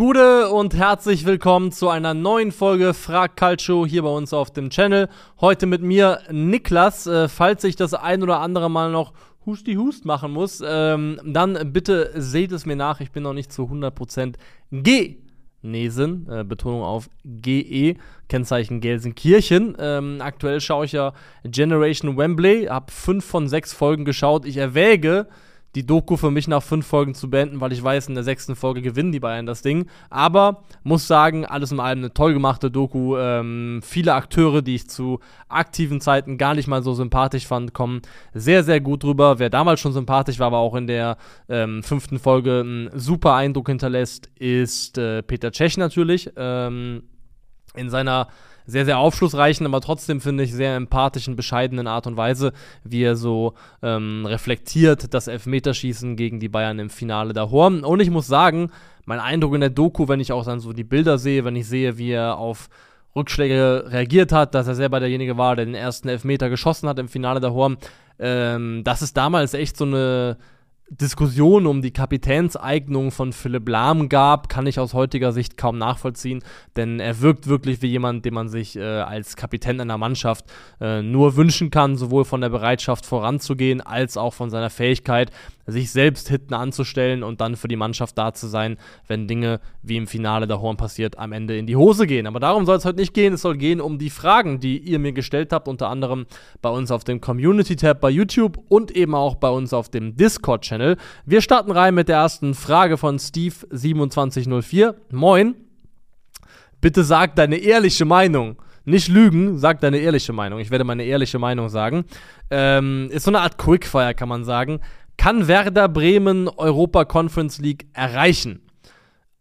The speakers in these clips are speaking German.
Gute und herzlich willkommen zu einer neuen Folge Frag Calcio hier bei uns auf dem Channel. Heute mit mir Niklas. Äh, falls ich das ein oder andere Mal noch Husti Hust machen muss, ähm, dann bitte seht es mir nach. Ich bin noch nicht zu 100% genesen. Äh, Betonung auf GE. Kennzeichen Gelsenkirchen. Ähm, aktuell schaue ich ja Generation Wembley. Hab fünf von sechs Folgen geschaut. Ich erwäge die Doku für mich nach fünf Folgen zu beenden, weil ich weiß, in der sechsten Folge gewinnen die Bayern das Ding. Aber muss sagen, alles in allem eine toll gemachte Doku. Ähm, viele Akteure, die ich zu aktiven Zeiten gar nicht mal so sympathisch fand, kommen sehr, sehr gut drüber. Wer damals schon sympathisch war, aber auch in der ähm, fünften Folge einen super Eindruck hinterlässt, ist äh, Peter Cech natürlich. Ähm, in seiner sehr, sehr aufschlussreichen, aber trotzdem finde ich sehr empathischen, bescheidenen Art und Weise, wie er so ähm, reflektiert das Elfmeterschießen gegen die Bayern im Finale der Horn. Und ich muss sagen, mein Eindruck in der Doku, wenn ich auch dann so die Bilder sehe, wenn ich sehe, wie er auf Rückschläge reagiert hat, dass er selber derjenige war, der den ersten Elfmeter geschossen hat im Finale Horn, ähm, das ist damals echt so eine Diskussion um die Kapitänseignung von Philipp Lahm gab, kann ich aus heutiger Sicht kaum nachvollziehen, denn er wirkt wirklich wie jemand, den man sich äh, als Kapitän einer Mannschaft äh, nur wünschen kann, sowohl von der Bereitschaft voranzugehen, als auch von seiner Fähigkeit, sich selbst hinten anzustellen und dann für die Mannschaft da zu sein, wenn Dinge wie im Finale der Horn passiert, am Ende in die Hose gehen. Aber darum soll es heute nicht gehen. Es soll gehen um die Fragen, die ihr mir gestellt habt, unter anderem bei uns auf dem Community-Tab bei YouTube und eben auch bei uns auf dem Discord-Channel. Wir starten rein mit der ersten Frage von Steve2704. Moin. Bitte sag deine ehrliche Meinung. Nicht lügen, sag deine ehrliche Meinung. Ich werde meine ehrliche Meinung sagen. Ähm, ist so eine Art Quickfire, kann man sagen. Kann Werder Bremen Europa Conference League erreichen?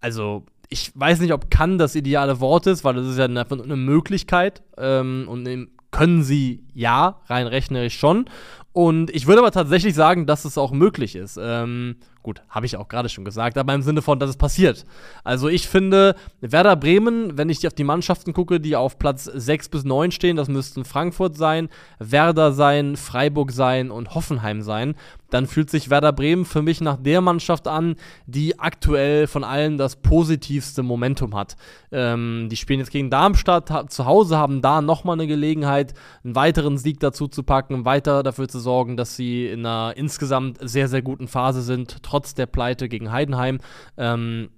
Also, ich weiß nicht, ob kann das ideale Wort ist, weil das ist ja einfach eine Möglichkeit. Ähm, und können sie ja, rein rechnerisch schon. Und ich würde aber tatsächlich sagen, dass es auch möglich ist. Ähm, gut, habe ich auch gerade schon gesagt, aber im Sinne von, dass es passiert. Also ich finde, Werder Bremen, wenn ich auf die Mannschaften gucke, die auf Platz 6 bis 9 stehen, das müssten Frankfurt sein, Werder sein, Freiburg sein und Hoffenheim sein, dann fühlt sich Werder Bremen für mich nach der Mannschaft an, die aktuell von allen das positivste Momentum hat. Ähm, die spielen jetzt gegen Darmstadt zu Hause, haben da nochmal eine Gelegenheit, einen weiteren Sieg dazu zu packen, weiter dafür zu sorgen, dass sie in einer insgesamt sehr, sehr guten Phase sind, trotz der Pleite gegen Heidenheim. Ähm,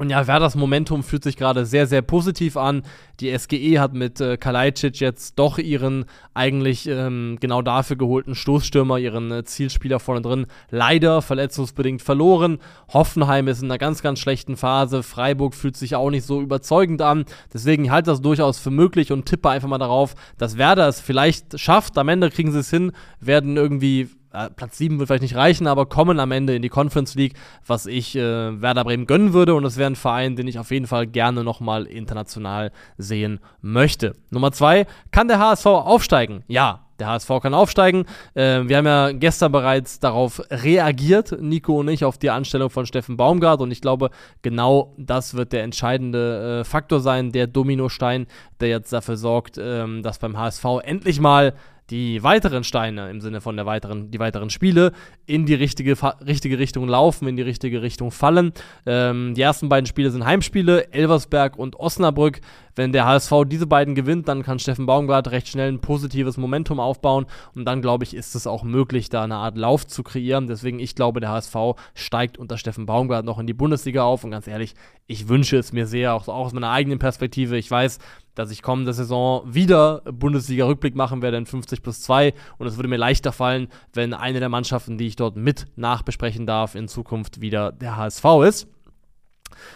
und ja, Werders Momentum fühlt sich gerade sehr, sehr positiv an. Die SGE hat mit äh, Kalajdzic jetzt doch ihren eigentlich ähm, genau dafür geholten Stoßstürmer, ihren äh, Zielspieler vorne drin, leider verletzungsbedingt verloren. Hoffenheim ist in einer ganz, ganz schlechten Phase. Freiburg fühlt sich auch nicht so überzeugend an. Deswegen halte das durchaus für möglich und tippe einfach mal darauf, dass Werder es vielleicht schafft. Am Ende kriegen sie es hin, werden irgendwie äh, Platz 7 wird vielleicht nicht reichen, aber kommen am Ende in die Conference League, was ich äh, Werder Bremen gönnen würde. Und es wäre ein Verein, den ich auf jeden Fall gerne nochmal international sehen möchte. Nummer 2, kann der HSV aufsteigen? Ja, der HSV kann aufsteigen. Äh, wir haben ja gestern bereits darauf reagiert, Nico und ich, auf die Anstellung von Steffen Baumgart. Und ich glaube, genau das wird der entscheidende äh, Faktor sein, der Dominostein, der jetzt dafür sorgt, ähm, dass beim HSV endlich mal die weiteren Steine im Sinne von der weiteren, die weiteren Spiele in die richtige, richtige Richtung laufen, in die richtige Richtung fallen. Ähm, die ersten beiden Spiele sind Heimspiele, Elversberg und Osnabrück. Wenn der HSV diese beiden gewinnt, dann kann Steffen Baumgart recht schnell ein positives Momentum aufbauen und dann, glaube ich, ist es auch möglich, da eine Art Lauf zu kreieren. Deswegen, ich glaube, der HSV steigt unter Steffen Baumgart noch in die Bundesliga auf und ganz ehrlich, ich wünsche es mir sehr, auch, auch aus meiner eigenen Perspektive. Ich weiß, dass ich kommende Saison wieder Bundesliga-Rückblick machen werde in 50 plus 2 und es würde mir leichter fallen, wenn eine der Mannschaften, die ich dort mit nachbesprechen darf, in Zukunft wieder der HSV ist.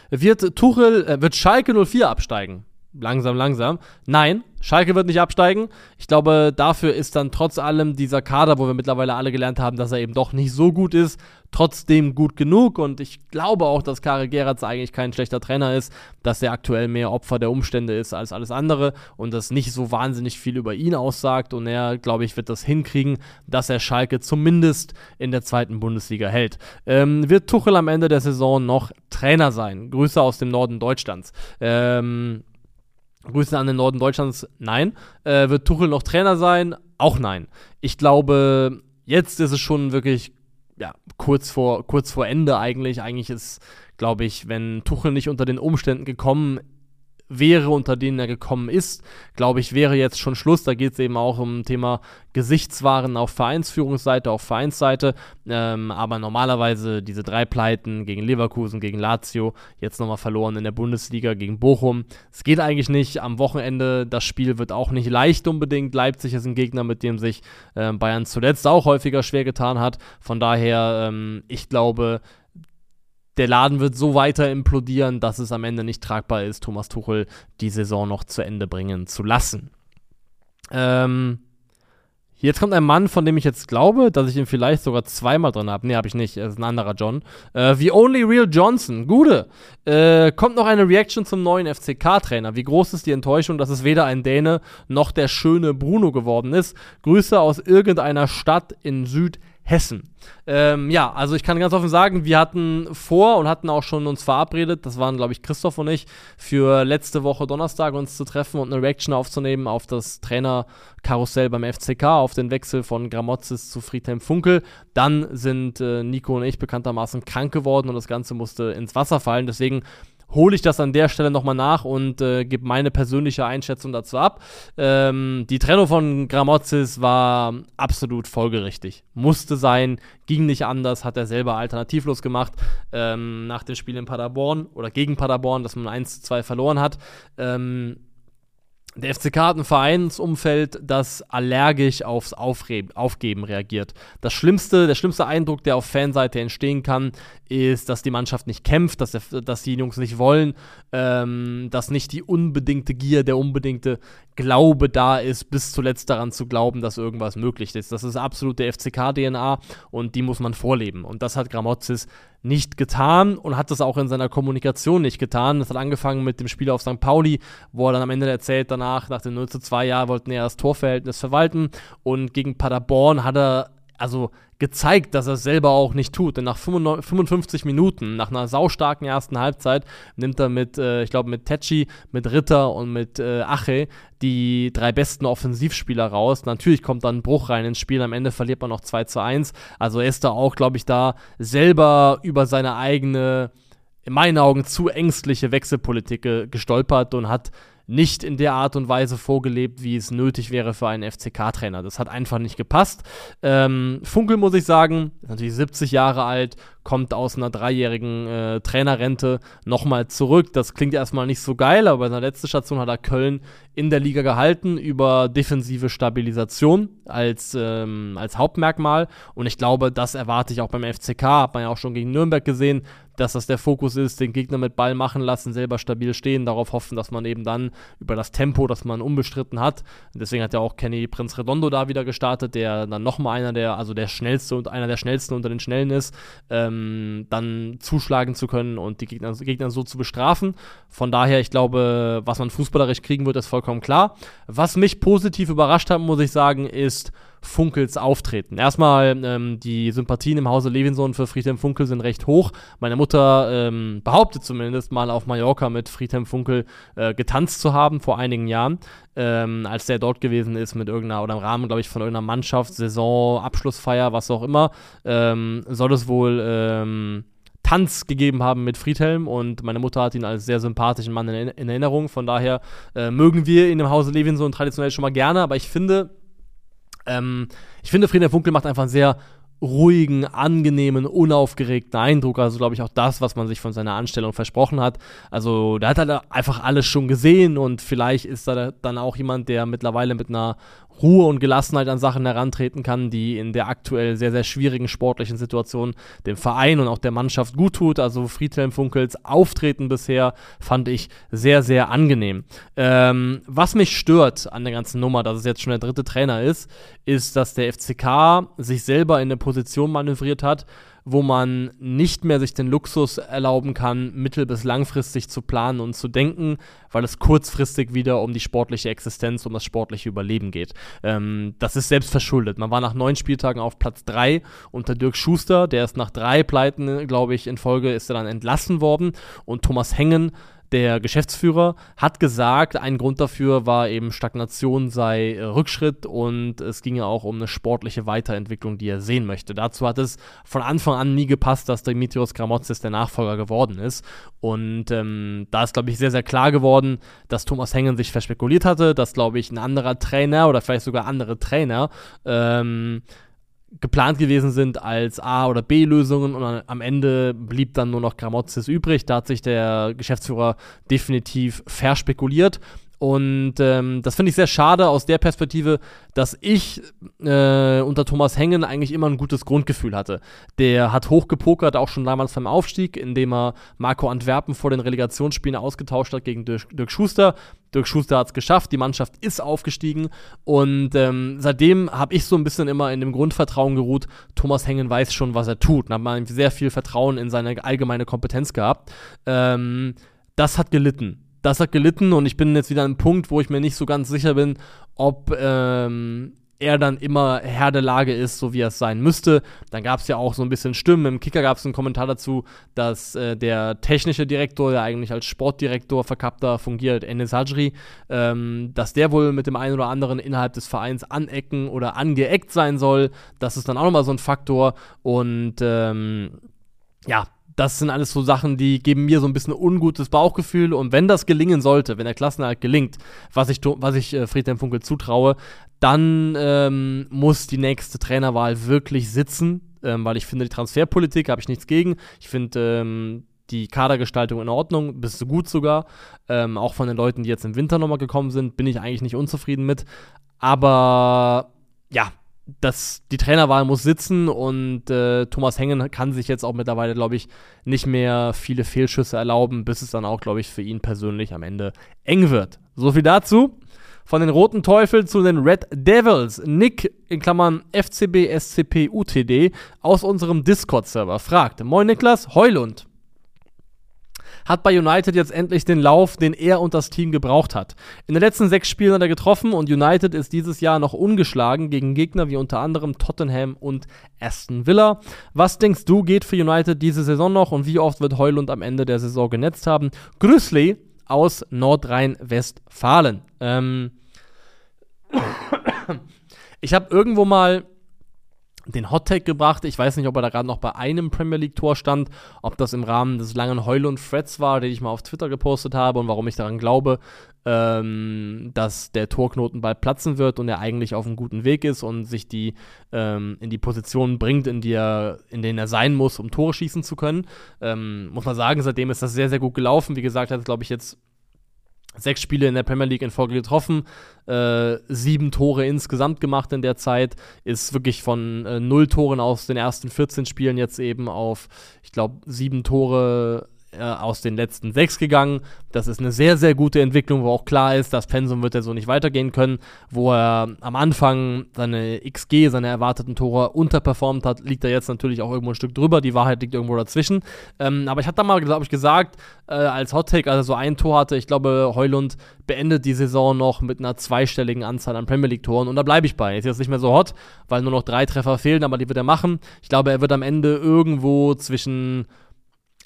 Wird Tuchel, äh, wird Schalke 04 absteigen? Langsam, langsam. Nein, Schalke wird nicht absteigen. Ich glaube, dafür ist dann trotz allem dieser Kader, wo wir mittlerweile alle gelernt haben, dass er eben doch nicht so gut ist, trotzdem gut genug. Und ich glaube auch, dass Karel Geratz eigentlich kein schlechter Trainer ist, dass er aktuell mehr Opfer der Umstände ist als alles andere und das nicht so wahnsinnig viel über ihn aussagt. Und er, glaube ich, wird das hinkriegen, dass er Schalke zumindest in der zweiten Bundesliga hält. Ähm, wird Tuchel am Ende der Saison noch Trainer sein? Grüße aus dem Norden Deutschlands. Ähm, Grüße an den Norden Deutschlands, nein. Äh, wird Tuchel noch Trainer sein? Auch nein. Ich glaube, jetzt ist es schon wirklich ja, kurz vor, kurz vor Ende eigentlich. Eigentlich ist, glaube ich, wenn Tuchel nicht unter den Umständen gekommen wäre, unter denen er gekommen ist, glaube ich, wäre jetzt schon Schluss. Da geht es eben auch um Thema Gesichtswaren auf Vereinsführungsseite, auf Vereinsseite. Ähm, aber normalerweise diese drei Pleiten gegen Leverkusen, gegen Lazio, jetzt nochmal verloren in der Bundesliga gegen Bochum. Es geht eigentlich nicht. Am Wochenende, das Spiel wird auch nicht leicht unbedingt. Leipzig ist ein Gegner, mit dem sich äh, Bayern zuletzt auch häufiger schwer getan hat. Von daher, ähm, ich glaube, der Laden wird so weiter implodieren, dass es am Ende nicht tragbar ist, Thomas Tuchel die Saison noch zu Ende bringen zu lassen. Ähm, jetzt kommt ein Mann, von dem ich jetzt glaube, dass ich ihn vielleicht sogar zweimal drin habe. Nee, habe ich nicht. Er ist ein anderer John. Äh, The Only Real Johnson. Gute. Äh, kommt noch eine Reaction zum neuen FCK-Trainer. Wie groß ist die Enttäuschung, dass es weder ein Däne noch der schöne Bruno geworden ist? Grüße aus irgendeiner Stadt in Südhessen. Hessen. Ähm, ja, also ich kann ganz offen sagen, wir hatten vor und hatten auch schon uns verabredet, das waren glaube ich Christoph und ich, für letzte Woche Donnerstag uns zu treffen und eine Reaction aufzunehmen auf das Trainerkarussell beim FCK, auf den Wechsel von Gramozis zu Friedhelm Funkel. Dann sind äh, Nico und ich bekanntermaßen krank geworden und das Ganze musste ins Wasser fallen. Deswegen hole ich das an der Stelle nochmal nach und äh, gebe meine persönliche Einschätzung dazu ab. Ähm, die Trennung von Gramozis war absolut folgerichtig. Musste sein, ging nicht anders, hat er selber alternativlos gemacht ähm, nach dem Spiel in Paderborn oder gegen Paderborn, dass man 1 zu 2 verloren hat. Ähm, der FCK hat ein Vereinsumfeld, das allergisch aufs Aufre Aufgeben reagiert. Das schlimmste, der schlimmste Eindruck, der auf Fanseite entstehen kann, ist, dass die Mannschaft nicht kämpft, dass, der, dass die Jungs nicht wollen, ähm, dass nicht die unbedingte Gier, der unbedingte Glaube da ist, bis zuletzt daran zu glauben, dass irgendwas möglich ist. Das ist absolut der FCK-DNA und die muss man vorleben. Und das hat Gramozis nicht getan und hat das auch in seiner Kommunikation nicht getan. Das hat angefangen mit dem Spiel auf St. Pauli, wo er dann am Ende erzählt, danach, nach dem 0 zu 2 Jahr, wollten er das Torverhältnis verwalten und gegen Paderborn hat er also gezeigt, dass er es selber auch nicht tut. Denn nach 55 Minuten, nach einer saustarken ersten Halbzeit, nimmt er mit, äh, ich glaube, mit Tetschi, mit Ritter und mit äh, Ache die drei besten Offensivspieler raus. Natürlich kommt dann ein Bruch rein ins Spiel. Am Ende verliert man noch 2 zu 1. Also er ist da auch, glaube ich, da selber über seine eigene, in meinen Augen zu ängstliche Wechselpolitik gestolpert und hat nicht in der Art und Weise vorgelebt, wie es nötig wäre für einen FCK-Trainer. Das hat einfach nicht gepasst. Ähm, Funkel, muss ich sagen, ist natürlich 70 Jahre alt, kommt aus einer dreijährigen äh, Trainerrente nochmal zurück. Das klingt erstmal nicht so geil, aber bei seiner letzten Station hat er Köln in der Liga gehalten über defensive Stabilisation als, ähm, als Hauptmerkmal. Und ich glaube, das erwarte ich auch beim FCK. Hat man ja auch schon gegen Nürnberg gesehen, dass das der Fokus ist, den Gegner mit Ball machen lassen, selber stabil stehen, darauf hoffen, dass man eben dann über das Tempo, das man unbestritten hat, deswegen hat ja auch Kenny Prinz Redondo da wieder gestartet, der dann nochmal einer der, also der schnellste und einer der schnellsten unter den Schnellen ist, ähm, dann zuschlagen zu können und die Gegner, Gegner so zu bestrafen. Von daher, ich glaube, was man fußballerisch kriegen wird, ist vollkommen klar. Was mich positiv überrascht hat, muss ich sagen, ist, Funkels Auftreten. Erstmal, ähm, die Sympathien im Hause Levinson für Friedhelm Funkel sind recht hoch. Meine Mutter ähm, behauptet zumindest mal auf Mallorca mit Friedhelm Funkel äh, getanzt zu haben vor einigen Jahren, ähm, als der dort gewesen ist mit irgendeiner, oder im Rahmen, glaube ich, von irgendeiner Mannschaft, Saison, Abschlussfeier, was auch immer, ähm, soll es wohl ähm, Tanz gegeben haben mit Friedhelm und meine Mutter hat ihn als sehr sympathischen Mann in, in Erinnerung. Von daher äh, mögen wir ihn im Hause Levinson traditionell schon mal gerne, aber ich finde, ähm, ich finde, Friedhelm Funkel macht einfach einen sehr ruhigen, angenehmen, unaufgeregten Eindruck. Also, glaube ich, auch das, was man sich von seiner Anstellung versprochen hat. Also, da hat er einfach alles schon gesehen und vielleicht ist er dann auch jemand, der mittlerweile mit einer Ruhe und Gelassenheit an Sachen herantreten kann, die in der aktuell sehr, sehr schwierigen sportlichen Situation dem Verein und auch der Mannschaft gut tut. Also Friedhelm Funkels Auftreten bisher fand ich sehr, sehr angenehm. Ähm, was mich stört an der ganzen Nummer, dass es jetzt schon der dritte Trainer ist, ist, dass der FCK sich selber in eine Position manövriert hat, wo man nicht mehr sich den Luxus erlauben kann, mittel- bis langfristig zu planen und zu denken, weil es kurzfristig wieder um die sportliche Existenz, um das sportliche Überleben geht. Ähm, das ist selbst verschuldet. Man war nach neun Spieltagen auf Platz drei unter Dirk Schuster, der ist nach drei Pleiten, glaube ich, in Folge ist er dann entlassen worden und Thomas Hengen Der Geschäftsführer hat gesagt, ein Grund dafür war eben Stagnation sei äh, Rückschritt und es ginge auch um eine sportliche Weiterentwicklung, die er sehen möchte. Dazu hat es von Anfang an nie gepasst, dass Dimitrios Gramotzes der Nachfolger geworden ist. Und ähm, da ist, glaube ich, sehr, sehr klar geworden, dass Thomas Hengen sich verspekuliert hatte, dass, glaube ich, ein anderer Trainer oder vielleicht sogar andere Trainer ähm, geplant gewesen sind als A- oder B-Lösungen und am Ende blieb dann nur noch Gramozis übrig. Da hat sich der Geschäftsführer definitiv verspekuliert. Und ähm, das finde ich sehr schade aus der Perspektive, dass ich äh, unter Thomas Hengen eigentlich immer ein gutes Grundgefühl hatte. Der hat hochgepokert, auch schon damals beim Aufstieg, indem er Marco Antwerpen vor den Relegationsspielen ausgetauscht hat gegen Dirk, Dirk Schuster. Dirk Schuster hat es geschafft, die Mannschaft ist aufgestiegen und ähm, seitdem habe ich so ein bisschen immer in dem Grundvertrauen geruht, Thomas Hengen weiß schon, was er tut und habe sehr viel Vertrauen in seine allgemeine Kompetenz gehabt. Ähm, das hat gelitten das hat gelitten und ich bin jetzt wieder an einem Punkt, wo ich mir nicht so ganz sicher bin, ob ähm, er dann immer Herr der Lage ist, so wie er es sein müsste. Dann gab es ja auch so ein bisschen Stimmen. Im Kicker gab es einen Kommentar dazu, dass äh, der technische Direktor, der eigentlich als Sportdirektor verkappter fungiert, Enes Hajri, ähm, dass der wohl mit dem einen oder anderen innerhalb des Vereins anecken oder angeeckt sein soll. Das ist dann auch nochmal so ein Faktor. Und ähm, ja, das sind alles so Sachen, die geben mir so ein bisschen ungutes Bauchgefühl. Und wenn das gelingen sollte, wenn der Klassenerhalt gelingt, was ich, was ich äh, Friedhelm Funkel zutraue, dann ähm, muss die nächste Trainerwahl wirklich sitzen, ähm, weil ich finde, die Transferpolitik habe ich nichts gegen. Ich finde ähm, die Kadergestaltung in Ordnung, bis gut sogar. Ähm, auch von den Leuten, die jetzt im Winter nochmal gekommen sind, bin ich eigentlich nicht unzufrieden mit. Aber ja, das, die Trainerwahl muss sitzen und äh, Thomas Hengen kann sich jetzt auch mittlerweile, glaube ich, nicht mehr viele Fehlschüsse erlauben, bis es dann auch, glaube ich, für ihn persönlich am Ende eng wird. So viel dazu. Von den Roten Teufeln zu den Red Devils. Nick in Klammern FCB SCP UTD aus unserem Discord-Server fragt: Moin Niklas, Heulund hat bei United jetzt endlich den Lauf, den er und das Team gebraucht hat. In den letzten sechs Spielen hat er getroffen und United ist dieses Jahr noch ungeschlagen gegen Gegner wie unter anderem Tottenham und Aston Villa. Was denkst du, geht für United diese Saison noch und wie oft wird Heulund am Ende der Saison genetzt haben? Grüßli aus Nordrhein-Westfalen. Ähm ich habe irgendwo mal den Hottag gebracht. Ich weiß nicht, ob er da gerade noch bei einem Premier League-Tor stand, ob das im Rahmen des langen Heul und Freds war, den ich mal auf Twitter gepostet habe und warum ich daran glaube, ähm, dass der Torknoten bald platzen wird und er eigentlich auf einem guten Weg ist und sich die ähm, in die Position bringt, in, die er, in denen er sein muss, um Tore schießen zu können. Ähm, muss man sagen, seitdem ist das sehr, sehr gut gelaufen. Wie gesagt, hat, glaube ich, jetzt sechs Spiele in der Premier League in Folge getroffen, äh, sieben Tore insgesamt gemacht in der Zeit, ist wirklich von äh, null Toren aus den ersten 14 Spielen jetzt eben auf, ich glaube, sieben Tore äh, aus den letzten sechs gegangen. Das ist eine sehr, sehr gute Entwicklung, wo auch klar ist, das Pensum wird er so nicht weitergehen können. Wo er am Anfang seine XG, seine erwarteten Tore unterperformt hat, liegt er jetzt natürlich auch irgendwo ein Stück drüber. Die Wahrheit liegt irgendwo dazwischen. Ähm, aber ich hatte da mal, glaube ich, gesagt, äh, als Hottake, als er so ein Tor hatte, ich glaube, Heulund beendet die Saison noch mit einer zweistelligen Anzahl an Premier League-Toren. Und da bleibe ich bei. Ist jetzt nicht mehr so hot, weil nur noch drei Treffer fehlen, aber die wird er machen. Ich glaube, er wird am Ende irgendwo zwischen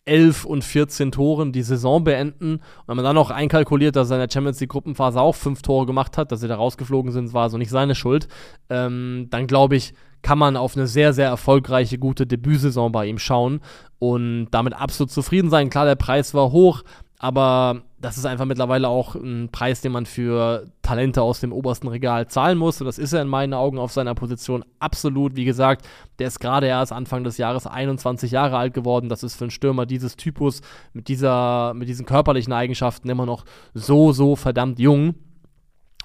11 und 14 Toren die Saison beenden. Und wenn man dann noch einkalkuliert, dass er in der Champions League Gruppenphase auch fünf Tore gemacht hat, dass sie da rausgeflogen sind, war also nicht seine Schuld, ähm, dann glaube ich, kann man auf eine sehr, sehr erfolgreiche, gute Debütsaison bei ihm schauen und damit absolut zufrieden sein. Klar, der Preis war hoch, aber das ist einfach mittlerweile auch ein Preis, den man für Talente aus dem obersten Regal zahlen muss. Und das ist er in meinen Augen auf seiner Position absolut. Wie gesagt, der ist gerade erst Anfang des Jahres 21 Jahre alt geworden. Das ist für einen Stürmer dieses Typus mit, dieser, mit diesen körperlichen Eigenschaften immer noch so, so verdammt jung.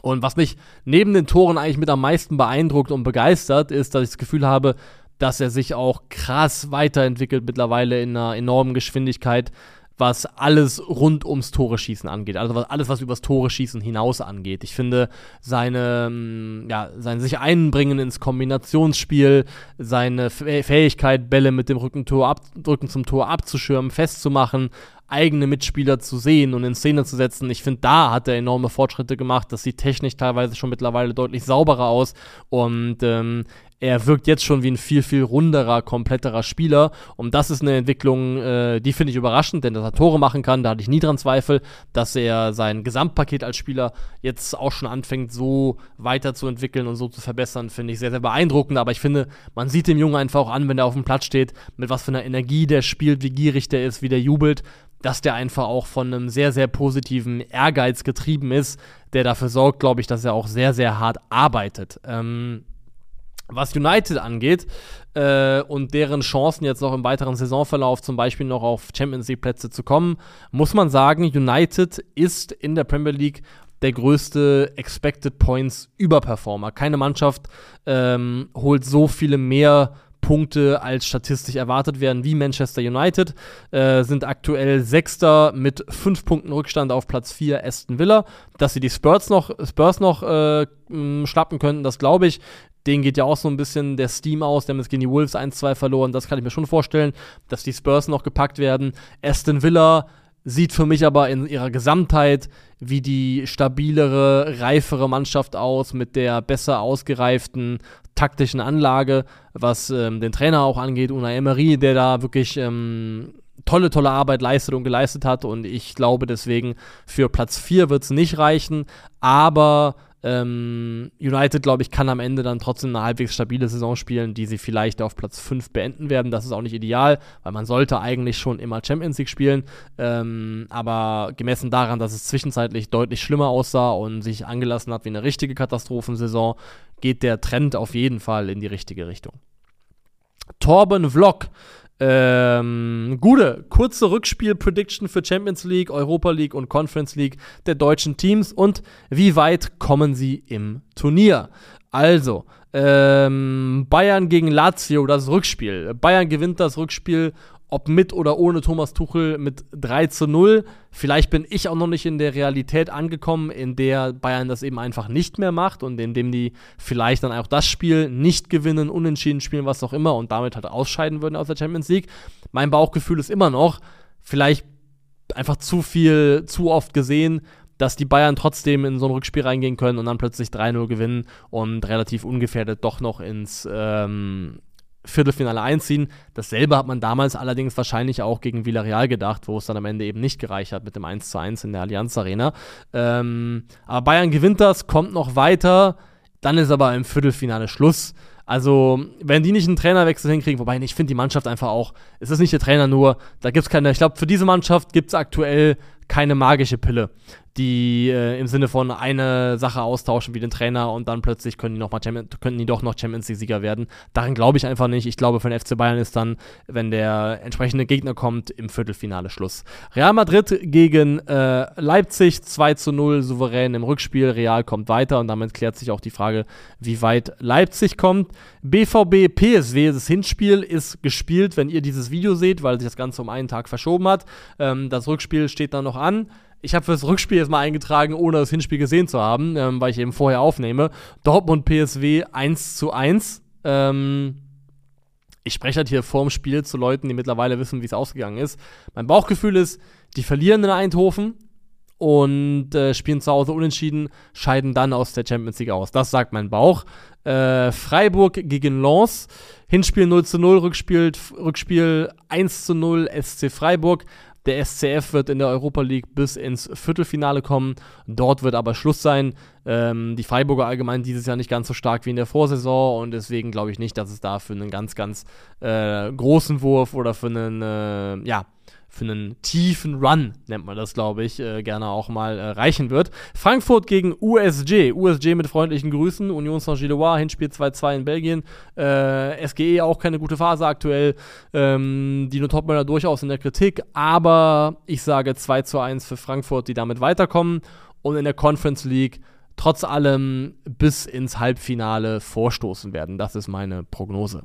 Und was mich neben den Toren eigentlich mit am meisten beeindruckt und begeistert, ist, dass ich das Gefühl habe, dass er sich auch krass weiterentwickelt mittlerweile in einer enormen Geschwindigkeit was alles rund ums Tore schießen angeht. Also was, alles, was übers Tore schießen hinaus angeht. Ich finde seine, mm, ja, sein sich einbringen ins Kombinationsspiel, seine Fähigkeit, Bälle mit dem Rückentor ab, Rücken zum Tor abzuschirmen, festzumachen, eigene Mitspieler zu sehen und in Szene zu setzen. Ich finde, da hat er enorme Fortschritte gemacht. Das sieht technisch teilweise schon mittlerweile deutlich sauberer aus. Und ähm, er wirkt jetzt schon wie ein viel, viel runderer, kompletterer Spieler. Und das ist eine Entwicklung, äh, die finde ich überraschend, denn dass er Tore machen kann, da hatte ich nie dran Zweifel, dass er sein Gesamtpaket als Spieler jetzt auch schon anfängt, so weiterzuentwickeln und so zu verbessern, finde ich sehr, sehr beeindruckend. Aber ich finde, man sieht dem Jungen einfach auch an, wenn er auf dem Platz steht, mit was für einer Energie der spielt, wie gierig der ist, wie der jubelt dass der einfach auch von einem sehr, sehr positiven Ehrgeiz getrieben ist, der dafür sorgt, glaube ich, dass er auch sehr, sehr hart arbeitet. Ähm, was United angeht äh, und deren Chancen jetzt noch im weiteren Saisonverlauf zum Beispiel noch auf Champions League Plätze zu kommen, muss man sagen, United ist in der Premier League der größte Expected Points Überperformer. Keine Mannschaft ähm, holt so viele mehr Punkte als statistisch erwartet werden wie Manchester United. Äh, sind aktuell Sechster mit fünf Punkten Rückstand auf Platz 4 Aston Villa. Dass sie die Spurs noch, Spurs noch äh, schlappen könnten, das glaube ich. Den geht ja auch so ein bisschen der Steam aus. Der haben jetzt gegen die Wolves 1-2 verloren. Das kann ich mir schon vorstellen, dass die Spurs noch gepackt werden. Aston Villa sieht für mich aber in ihrer Gesamtheit wie die stabilere, reifere Mannschaft aus, mit der besser ausgereiften taktischen Anlage, was ähm, den Trainer auch angeht, Unai Emery, der da wirklich ähm, tolle, tolle Arbeit leistet und geleistet hat. Und ich glaube deswegen, für Platz 4 wird es nicht reichen, aber ähm, United, glaube ich, kann am Ende dann trotzdem eine halbwegs stabile Saison spielen, die sie vielleicht auf Platz 5 beenden werden. Das ist auch nicht ideal, weil man sollte eigentlich schon immer Champions League spielen. Ähm, aber gemessen daran, dass es zwischenzeitlich deutlich schlimmer aussah und sich angelassen hat wie eine richtige Katastrophensaison, geht der Trend auf jeden Fall in die richtige Richtung. Torben Vlog ähm, gute, kurze Rückspiel-Prediction für Champions League, Europa League und Conference League der deutschen Teams und wie weit kommen sie im Turnier? Also, ähm, Bayern gegen Lazio, das Rückspiel. Bayern gewinnt das Rückspiel ob mit oder ohne Thomas Tuchel mit 3 zu 0. Vielleicht bin ich auch noch nicht in der Realität angekommen, in der Bayern das eben einfach nicht mehr macht und in dem die vielleicht dann auch das Spiel nicht gewinnen, unentschieden spielen, was auch immer und damit halt ausscheiden würden aus der Champions League. Mein Bauchgefühl ist immer noch, vielleicht einfach zu viel, zu oft gesehen, dass die Bayern trotzdem in so ein Rückspiel reingehen können und dann plötzlich 3-0 gewinnen und relativ ungefährdet doch noch ins, ähm, Viertelfinale einziehen. Dasselbe hat man damals allerdings wahrscheinlich auch gegen Villarreal gedacht, wo es dann am Ende eben nicht gereicht hat mit dem 1 zu 1 in der Allianz Arena. Ähm, aber Bayern gewinnt das, kommt noch weiter, dann ist aber im Viertelfinale Schluss. Also, wenn die nicht einen Trainerwechsel hinkriegen, wobei ich finde die Mannschaft einfach auch, es ist nicht der Trainer nur, da gibt es keine, ich glaube, für diese Mannschaft gibt es aktuell keine magische Pille die äh, im Sinne von eine Sache austauschen wie den Trainer und dann plötzlich können die, noch mal können die doch noch Champions League-Sieger werden. Daran glaube ich einfach nicht. Ich glaube, für den FC Bayern ist dann, wenn der entsprechende Gegner kommt, im Viertelfinale Schluss. Real Madrid gegen äh, Leipzig 2 zu 0 souverän im Rückspiel. Real kommt weiter und damit klärt sich auch die Frage, wie weit Leipzig kommt. BVB PSW, das Hinspiel ist gespielt, wenn ihr dieses Video seht, weil sich das Ganze um einen Tag verschoben hat. Ähm, das Rückspiel steht dann noch an. Ich habe fürs Rückspiel jetzt mal eingetragen, ohne das Hinspiel gesehen zu haben, ähm, weil ich eben vorher aufnehme. Dortmund PSW 1 zu 1. Ähm, ich spreche halt hier vorm Spiel zu Leuten, die mittlerweile wissen, wie es ausgegangen ist. Mein Bauchgefühl ist, die verlieren in Eindhoven und äh, spielen zu Hause unentschieden, scheiden dann aus der Champions League aus. Das sagt mein Bauch. Äh, Freiburg gegen Lens. Hinspiel 0 zu 0, Rückspiel, Rückspiel 1 zu 0, SC Freiburg. Der SCF wird in der Europa League bis ins Viertelfinale kommen. Dort wird aber Schluss sein. Ähm, die Freiburger allgemein dieses Jahr nicht ganz so stark wie in der Vorsaison und deswegen glaube ich nicht, dass es da für einen ganz, ganz äh, großen Wurf oder für einen, äh, ja, für einen tiefen Run, nennt man das, glaube ich, äh, gerne auch mal äh, reichen wird. Frankfurt gegen USG. USG mit freundlichen Grüßen. Union Saint-Gilloise, Hinspiel 2-2 in Belgien. Äh, SGE auch keine gute Phase aktuell. Ähm, die Topmänner durchaus in der Kritik, aber ich sage 2 1 für Frankfurt, die damit weiterkommen und in der Conference League trotz allem bis ins Halbfinale vorstoßen werden. Das ist meine Prognose.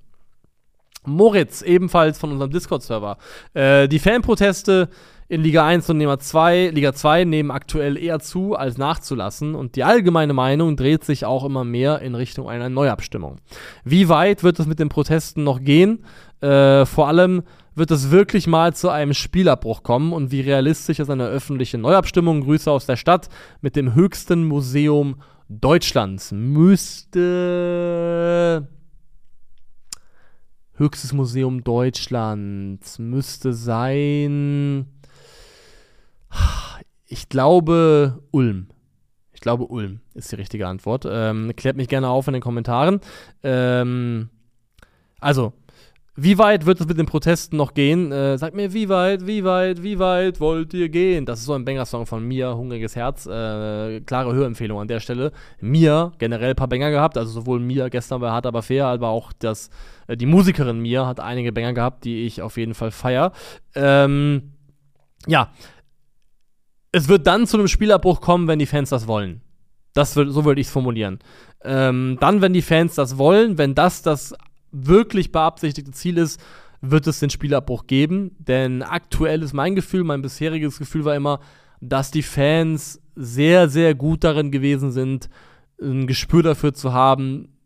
Moritz, ebenfalls von unserem Discord-Server. Äh, die Fanproteste in Liga 1 und Liga 2, Liga 2 nehmen aktuell eher zu, als nachzulassen und die allgemeine Meinung dreht sich auch immer mehr in Richtung einer Neuabstimmung. Wie weit wird es mit den Protesten noch gehen? Äh, vor allem wird es wirklich mal zu einem Spielabbruch kommen und wie realistisch ist eine öffentliche Neuabstimmung? Grüße aus der Stadt mit dem höchsten Museum Deutschlands. Müsste höchstes Museum Deutschlands müsste sein. Ich glaube Ulm. Ich glaube Ulm ist die richtige Antwort. Ähm, klärt mich gerne auf in den Kommentaren. Ähm, also, wie weit wird es mit den Protesten noch gehen? Äh, sagt mir, wie weit, wie weit, wie weit wollt ihr gehen? Das ist so ein Banger-Song von mir, Hungriges Herz. Äh, klare Hörempfehlung an der Stelle. Mir generell ein paar Banger gehabt, also sowohl mir gestern bei Hart aber fair, aber auch das, äh, die Musikerin mir hat einige Banger gehabt, die ich auf jeden Fall feier. Ähm, ja. Es wird dann zu einem Spielabbruch kommen, wenn die Fans das wollen. Das wird, so würde ich es formulieren. Ähm, dann, wenn die Fans das wollen, wenn das das wirklich beabsichtigte Ziel ist, wird es den Spielabbruch geben. Denn aktuell ist mein Gefühl, mein bisheriges Gefühl war immer, dass die Fans sehr, sehr gut darin gewesen sind, ein Gespür dafür zu haben,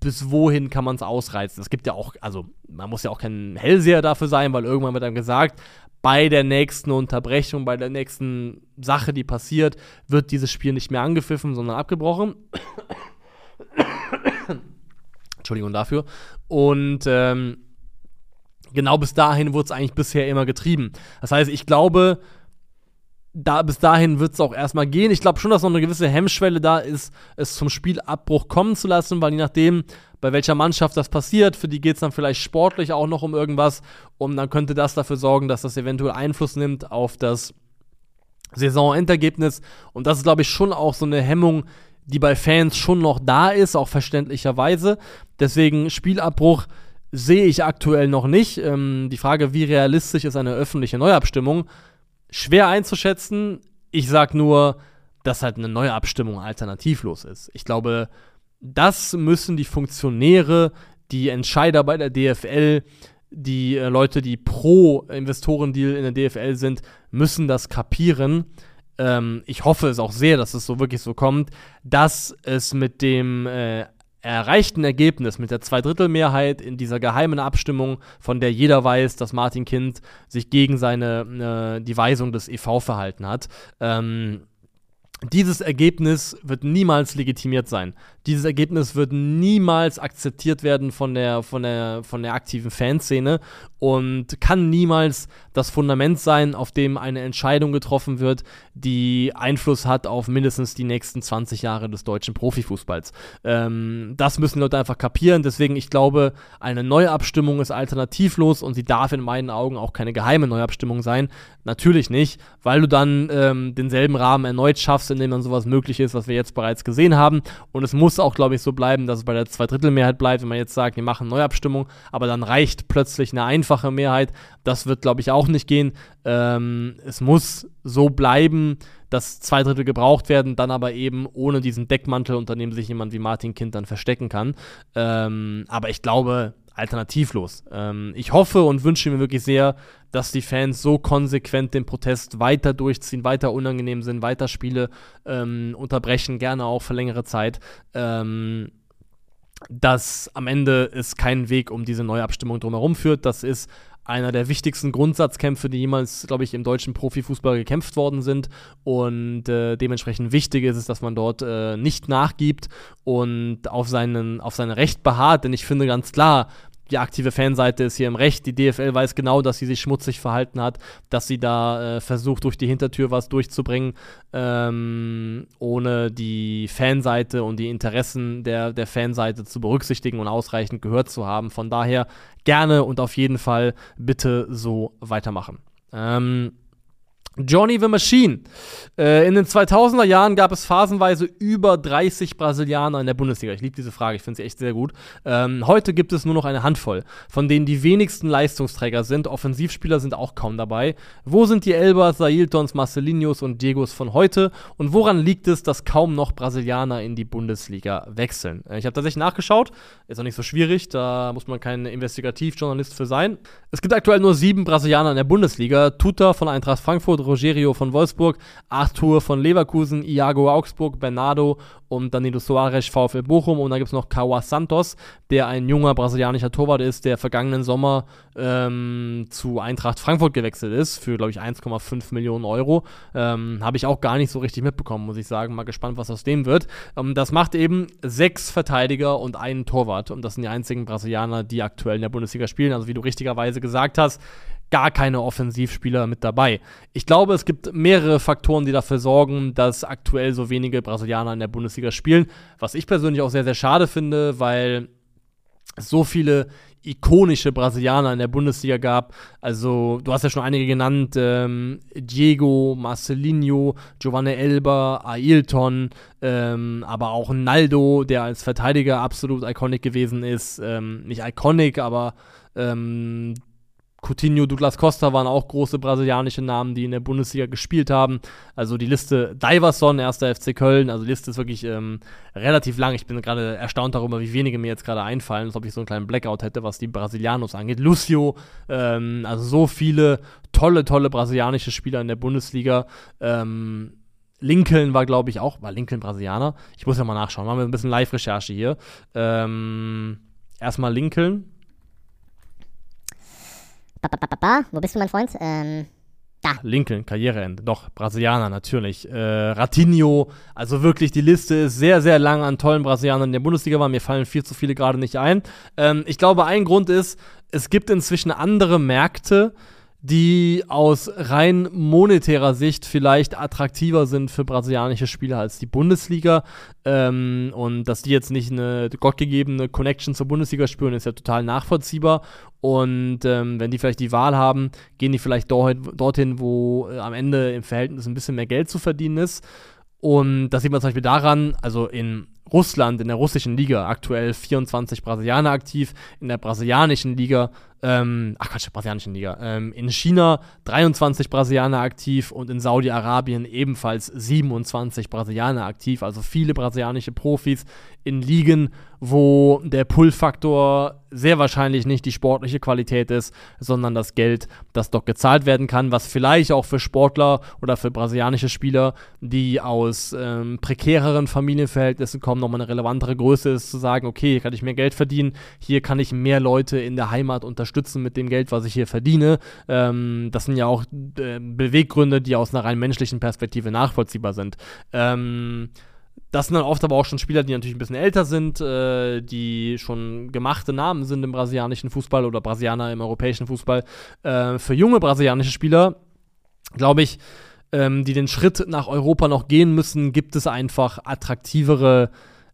bis wohin kann man es ausreizen. Es gibt ja auch, also man muss ja auch kein Hellseher dafür sein, weil irgendwann wird einem gesagt, bei der nächsten Unterbrechung, bei der nächsten Sache, die passiert, wird dieses Spiel nicht mehr angepfiffen, sondern abgebrochen. Entschuldigung dafür. Und ähm, genau bis dahin wurde es eigentlich bisher immer getrieben. Das heißt, ich glaube, da, bis dahin wird es auch erstmal gehen. Ich glaube schon, dass noch eine gewisse Hemmschwelle da ist, es zum Spielabbruch kommen zu lassen, weil je nachdem, bei welcher Mannschaft das passiert, für die geht es dann vielleicht sportlich auch noch um irgendwas und dann könnte das dafür sorgen, dass das eventuell Einfluss nimmt auf das Saisonendergebnis und das ist, glaube ich, schon auch so eine Hemmung, die bei Fans schon noch da ist, auch verständlicherweise. Deswegen Spielabbruch sehe ich aktuell noch nicht. Ähm, die Frage, wie realistisch ist eine öffentliche Neuabstimmung, schwer einzuschätzen. Ich sage nur, dass halt eine Neuabstimmung alternativlos ist. Ich glaube, das müssen die Funktionäre, die Entscheider bei der DFL, die äh, Leute, die pro Investorendeal in der DFL sind, müssen das kapieren ähm, ich hoffe es auch sehr, dass es so wirklich so kommt, dass es mit dem äh, erreichten Ergebnis mit der Zweidrittelmehrheit in dieser geheimen Abstimmung, von der jeder weiß, dass Martin Kind sich gegen seine äh, die Weisung des EV verhalten hat. Ähm, dieses Ergebnis wird niemals legitimiert sein. Dieses Ergebnis wird niemals akzeptiert werden von der, von der, von der aktiven Fanszene und kann niemals das Fundament sein, auf dem eine Entscheidung getroffen wird, die Einfluss hat auf mindestens die nächsten 20 Jahre des deutschen Profifußballs. Ähm, das müssen Leute einfach kapieren. Deswegen, ich glaube, eine Neuabstimmung ist alternativlos und sie darf in meinen Augen auch keine geheime Neuabstimmung sein. Natürlich nicht, weil du dann ähm, denselben Rahmen erneut schaffst, in dem dann sowas möglich ist, was wir jetzt bereits gesehen haben. Und es muss muss auch, glaube ich, so bleiben, dass es bei der Zweidrittelmehrheit bleibt, wenn man jetzt sagt, wir machen Neuabstimmung, aber dann reicht plötzlich eine einfache Mehrheit. Das wird, glaube ich, auch nicht gehen. Ähm, es muss so bleiben, dass zwei Drittel gebraucht werden, dann aber eben ohne diesen Deckmantel, unter dem sich jemand wie Martin Kind dann verstecken kann. Ähm, aber ich glaube, alternativlos. Ähm, ich hoffe und wünsche mir wirklich sehr, dass die Fans so konsequent den Protest weiter durchziehen, weiter unangenehm sind, weiter Spiele ähm, unterbrechen, gerne auch für längere Zeit. Ähm, dass am Ende es keinen Weg um diese Neuabstimmung drumherum führt. Das ist einer der wichtigsten Grundsatzkämpfe, die jemals, glaube ich, im deutschen Profifußball gekämpft worden sind. Und äh, dementsprechend wichtig ist es, dass man dort äh, nicht nachgibt und auf, seinen, auf sein Recht beharrt. Denn ich finde ganz klar, die aktive Fanseite ist hier im Recht. Die DFL weiß genau, dass sie sich schmutzig verhalten hat, dass sie da äh, versucht, durch die Hintertür was durchzubringen, ähm, ohne die Fanseite und die Interessen der, der Fanseite zu berücksichtigen und ausreichend gehört zu haben. Von daher gerne und auf jeden Fall bitte so weitermachen. Ähm, Johnny the Machine. Äh, in den 2000er Jahren gab es phasenweise über 30 Brasilianer in der Bundesliga. Ich liebe diese Frage, ich finde sie echt sehr gut. Ähm, heute gibt es nur noch eine Handvoll, von denen die wenigsten Leistungsträger sind. Offensivspieler sind auch kaum dabei. Wo sind die Elbers, Sailtons, Marcelinios und Diegos von heute? Und woran liegt es, dass kaum noch Brasilianer in die Bundesliga wechseln? Äh, ich habe tatsächlich nachgeschaut, ist auch nicht so schwierig, da muss man kein Investigativjournalist für sein. Es gibt aktuell nur sieben Brasilianer in der Bundesliga. Tuta von Eintracht Frankfurt, Rogerio von Wolfsburg, Arthur von Leverkusen, Iago Augsburg, Bernardo und Danilo Soares VfL Bochum und dann gibt es noch Kawa Santos, der ein junger brasilianischer Torwart ist, der vergangenen Sommer ähm, zu Eintracht Frankfurt gewechselt ist für, glaube ich, 1,5 Millionen Euro. Ähm, Habe ich auch gar nicht so richtig mitbekommen, muss ich sagen. Mal gespannt, was aus dem wird. Ähm, das macht eben sechs Verteidiger und einen Torwart und das sind die einzigen Brasilianer, die aktuell in der Bundesliga spielen. Also wie du richtigerweise gesagt hast, gar keine Offensivspieler mit dabei. Ich glaube, es gibt mehrere Faktoren, die dafür sorgen, dass aktuell so wenige Brasilianer in der Bundesliga spielen. Was ich persönlich auch sehr, sehr schade finde, weil es so viele ikonische Brasilianer in der Bundesliga gab. Also, du hast ja schon einige genannt: ähm, Diego, Marcelinho, Giovanni Elber, Ailton, ähm, aber auch Naldo, der als Verteidiger absolut iconic gewesen ist. Ähm, nicht iconic, aber ähm, Coutinho, Douglas Costa waren auch große brasilianische Namen, die in der Bundesliga gespielt haben. Also die Liste Diverson, erster FC Köln, also die Liste ist wirklich ähm, relativ lang. Ich bin gerade erstaunt darüber, wie wenige mir jetzt gerade einfallen, als ob ich so einen kleinen Blackout hätte, was die Brasilianos angeht. Lucio, ähm, also so viele tolle, tolle brasilianische Spieler in der Bundesliga. Ähm, Lincoln war, glaube ich, auch, war Lincoln Brasilianer? Ich muss ja mal nachschauen, machen wir ein bisschen Live-Recherche hier. Ähm, erstmal Lincoln, Ba, ba, ba, Wo bist du, mein Freund? Ähm, da. Lincoln, Karriereende. Doch, Brasilianer natürlich. Äh, Ratinho, also wirklich, die Liste ist sehr, sehr lang an tollen Brasilianern in der Bundesliga, weil mir fallen viel zu viele gerade nicht ein. Ähm, ich glaube, ein Grund ist, es gibt inzwischen andere Märkte, die aus rein monetärer Sicht vielleicht attraktiver sind für brasilianische Spieler als die Bundesliga. Ähm, und dass die jetzt nicht eine gottgegebene Connection zur Bundesliga spüren, ist ja total nachvollziehbar. Und ähm, wenn die vielleicht die Wahl haben, gehen die vielleicht dorthin, wo äh, am Ende im Verhältnis ein bisschen mehr Geld zu verdienen ist. Und das sieht man zum Beispiel daran, also in Russland, in der russischen Liga, aktuell 24 Brasilianer aktiv, in der brasilianischen Liga ähm, ach Quatsch, brasilianischen Liga, ähm, in China 23 Brasilianer aktiv und in Saudi-Arabien ebenfalls 27 Brasilianer aktiv, also viele brasilianische Profis in Ligen, wo der Pull-Faktor sehr wahrscheinlich nicht die sportliche Qualität ist, sondern das Geld, das dort gezahlt werden kann, was vielleicht auch für Sportler oder für brasilianische Spieler, die aus ähm, prekäreren Familienverhältnissen kommen, nochmal eine relevantere Größe ist, zu sagen, okay, hier kann ich mehr Geld verdienen, hier kann ich mehr Leute in der Heimat unterstützen unterstützen mit dem Geld, was ich hier verdiene. Ähm, das sind ja auch äh, Beweggründe, die aus einer rein menschlichen Perspektive nachvollziehbar sind. Ähm, das sind dann oft aber auch schon Spieler, die natürlich ein bisschen älter sind, äh, die schon gemachte Namen sind im brasilianischen Fußball oder Brasilianer im europäischen Fußball. Äh, für junge brasilianische Spieler, glaube ich, ähm, die den Schritt nach Europa noch gehen müssen, gibt es einfach attraktivere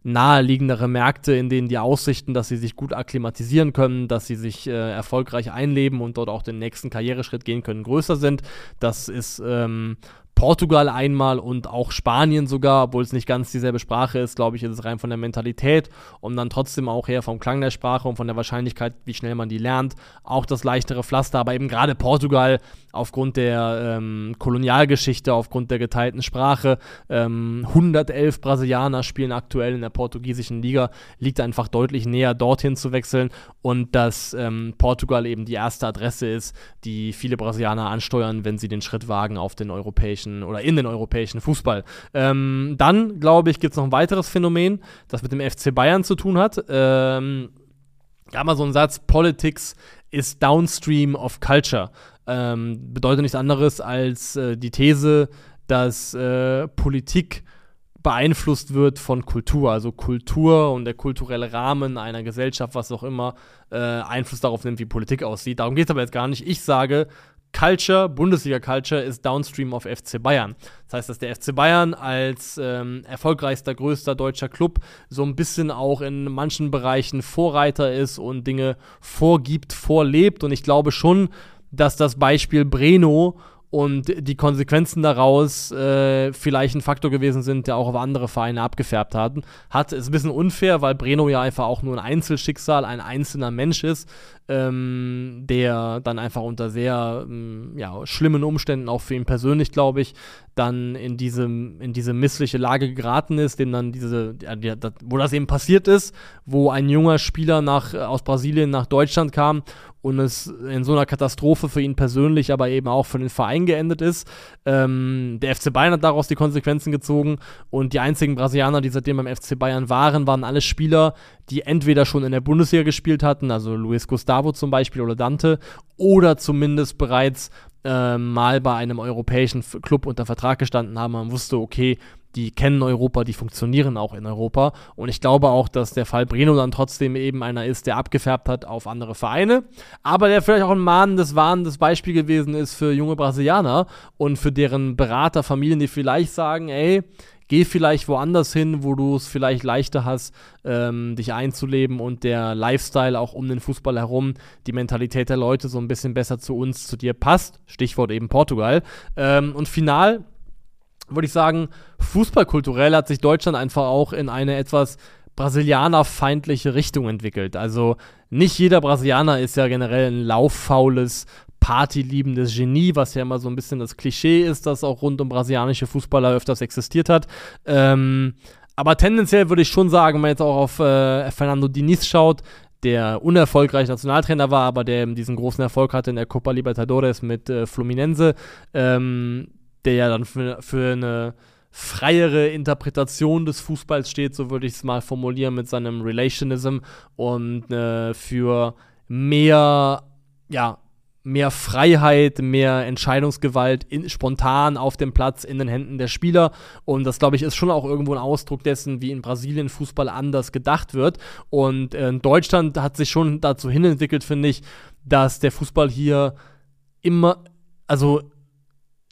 naheliegendere Märkte, in denen die Aussichten, dass sie sich gut akklimatisieren können, dass sie sich äh, erfolgreich einleben und dort auch den nächsten Karriereschritt gehen können, größer sind. Das ist ähm, Portugal einmal und auch Spanien sogar, obwohl es nicht ganz dieselbe Sprache ist, glaube ich, ist es rein von der Mentalität und dann trotzdem auch her vom Klang der Sprache und von der Wahrscheinlichkeit, wie schnell man die lernt, auch das leichtere Pflaster, aber eben gerade Portugal aufgrund der ähm, Kolonialgeschichte, aufgrund der geteilten Sprache, ähm, 111 Brasilianer spielen aktuell in der portugiesischen Liga, liegt einfach deutlich näher dorthin zu wechseln. Und dass ähm, Portugal eben die erste Adresse ist, die viele Brasilianer ansteuern, wenn sie den Schritt wagen auf den europäischen europäischen oder in den europäischen Fußball. Ähm, dann, glaube ich, gibt es noch ein weiteres Phänomen, das mit dem FC Bayern zu tun hat. Ähm, ja, mal so ein Satz, Politics is downstream of culture. Ähm, bedeutet nichts anderes als äh, die These, dass äh, Politik beeinflusst wird von Kultur. Also Kultur und der kulturelle Rahmen einer Gesellschaft, was auch immer, äh, Einfluss darauf nimmt, wie Politik aussieht. Darum geht es aber jetzt gar nicht. Ich sage, Culture, Bundesliga-Culture, ist downstream auf FC Bayern. Das heißt, dass der FC Bayern als ähm, erfolgreichster, größter deutscher Club so ein bisschen auch in manchen Bereichen Vorreiter ist und Dinge vorgibt, vorlebt. Und ich glaube schon, dass das Beispiel Breno und die Konsequenzen daraus äh, vielleicht ein Faktor gewesen sind, der auch auf andere Vereine abgefärbt hat. Hat ist ein bisschen unfair, weil Breno ja einfach auch nur ein Einzelschicksal, ein einzelner Mensch ist, ähm, der dann einfach unter sehr ähm, ja, schlimmen Umständen, auch für ihn persönlich, glaube ich, dann in diese, in diese missliche Lage geraten ist, dem dann diese, ja, das, wo das eben passiert ist, wo ein junger Spieler nach, aus Brasilien nach Deutschland kam und es in so einer Katastrophe für ihn persönlich, aber eben auch für den Verein geendet ist. Ähm, der FC Bayern hat daraus die Konsequenzen gezogen und die einzigen Brasilianer, die seitdem beim FC Bayern waren, waren alle Spieler, die entweder schon in der Bundesliga gespielt hatten, also Luis Gustavo zum Beispiel oder Dante, oder zumindest bereits äh, mal bei einem europäischen Club unter Vertrag gestanden haben. Man wusste, okay, die kennen Europa, die funktionieren auch in Europa. Und ich glaube auch, dass der Fall Breno dann trotzdem eben einer ist, der abgefärbt hat auf andere Vereine, aber der vielleicht auch ein mahnendes, warnendes Beispiel gewesen ist für junge Brasilianer und für deren Berater, Familien, die vielleicht sagen, ey, geh vielleicht woanders hin, wo du es vielleicht leichter hast, ähm, dich einzuleben und der Lifestyle auch um den Fußball herum, die Mentalität der Leute so ein bisschen besser zu uns, zu dir passt. Stichwort eben Portugal. Ähm, und final würde ich sagen, fußballkulturell hat sich Deutschland einfach auch in eine etwas brasilianerfeindliche Richtung entwickelt. Also nicht jeder Brasilianer ist ja generell ein lauffaules, partyliebendes Genie, was ja immer so ein bisschen das Klischee ist, das auch rund um brasilianische Fußballer öfters existiert hat. Ähm, aber tendenziell würde ich schon sagen, wenn man jetzt auch auf äh, Fernando Diniz schaut, der unerfolgreich Nationaltrainer war, aber der eben diesen großen Erfolg hatte in der Copa Libertadores mit äh, Fluminense, ähm, der ja dann für, für eine freiere Interpretation des Fußballs steht, so würde ich es mal formulieren, mit seinem Relationism und äh, für mehr, ja, mehr Freiheit, mehr Entscheidungsgewalt in, spontan auf dem Platz in den Händen der Spieler. Und das, glaube ich, ist schon auch irgendwo ein Ausdruck dessen, wie in Brasilien Fußball anders gedacht wird. Und äh, Deutschland hat sich schon dazu hinentwickelt, finde ich, dass der Fußball hier immer, also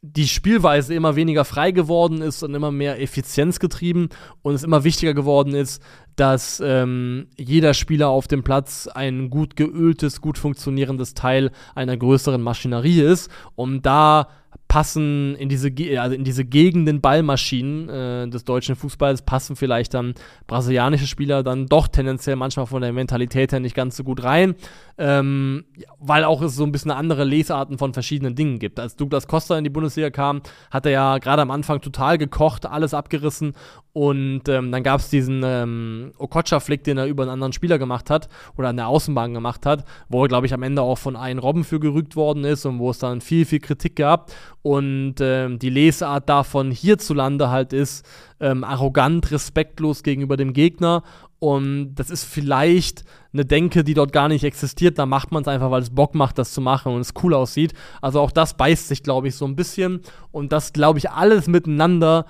die Spielweise immer weniger frei geworden ist und immer mehr Effizienz getrieben und es immer wichtiger geworden ist, dass ähm, jeder Spieler auf dem Platz ein gut geöltes, gut funktionierendes Teil einer größeren Maschinerie ist. Und da passen in diese, also in diese Gegenden Ballmaschinen äh, des deutschen Fußballs, passen vielleicht dann brasilianische Spieler dann doch tendenziell manchmal von der Mentalität her nicht ganz so gut rein, ähm, weil auch es so ein bisschen andere Lesarten von verschiedenen Dingen gibt. Als Douglas Costa in die Bundesliga kam, hat er ja gerade am Anfang total gekocht, alles abgerissen und ähm, dann gab es diesen ähm, Okocha-Flick, den er über einen anderen Spieler gemacht hat oder an der Außenbahn gemacht hat, wo er, glaube ich, am Ende auch von einem Robben für gerügt worden ist und wo es dann viel, viel Kritik gab. Und ähm, die Lesart davon hierzulande halt ist, ähm, arrogant, respektlos gegenüber dem Gegner. Und das ist vielleicht eine Denke, die dort gar nicht existiert. Da macht man es einfach, weil es Bock macht, das zu machen und es cool aussieht. Also auch das beißt sich, glaube ich, so ein bisschen. Und das, glaube ich, alles miteinander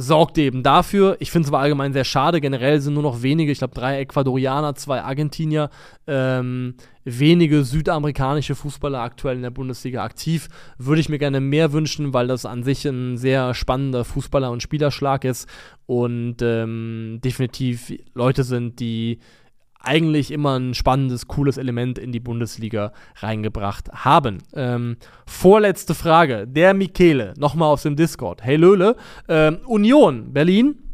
sorgt eben dafür. Ich finde es aber allgemein sehr schade. Generell sind nur noch wenige, ich glaube drei Ecuadorianer, zwei Argentinier, ähm, wenige südamerikanische Fußballer aktuell in der Bundesliga aktiv. Würde ich mir gerne mehr wünschen, weil das an sich ein sehr spannender Fußballer- und Spielerschlag ist und ähm, definitiv Leute sind, die eigentlich immer ein spannendes, cooles Element in die Bundesliga reingebracht haben. Ähm, vorletzte Frage. Der Michele, nochmal aus dem Discord. Hey Löhle, ähm, Union Berlin